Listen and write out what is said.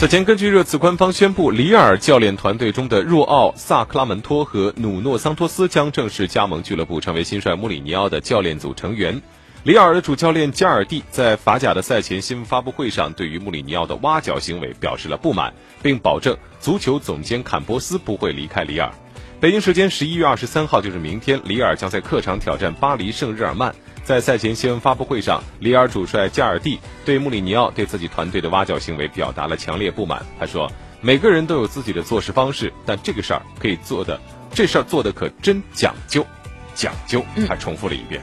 此前，根据热刺官方宣布，里尔教练团队中的若奥·萨克拉门托和努诺·桑托斯将正式加盟俱乐部，成为新帅穆里尼奥的教练组成员。里尔的主教练加尔蒂在法甲的赛前新闻发布会上，对于穆里尼奥的挖角行为表示了不满，并保证足球总监坎波斯不会离开里尔。北京时间十一月二十三号，就是明天，里尔将在客场挑战巴黎圣日耳曼。在赛前新闻发布会上，里尔主帅加尔蒂对穆里尼奥对自己团队的挖角行为表达了强烈不满。他说：“每个人都有自己的做事方式，但这个事儿可以做的，这事儿做的可真讲究，讲究。”他重复了一遍。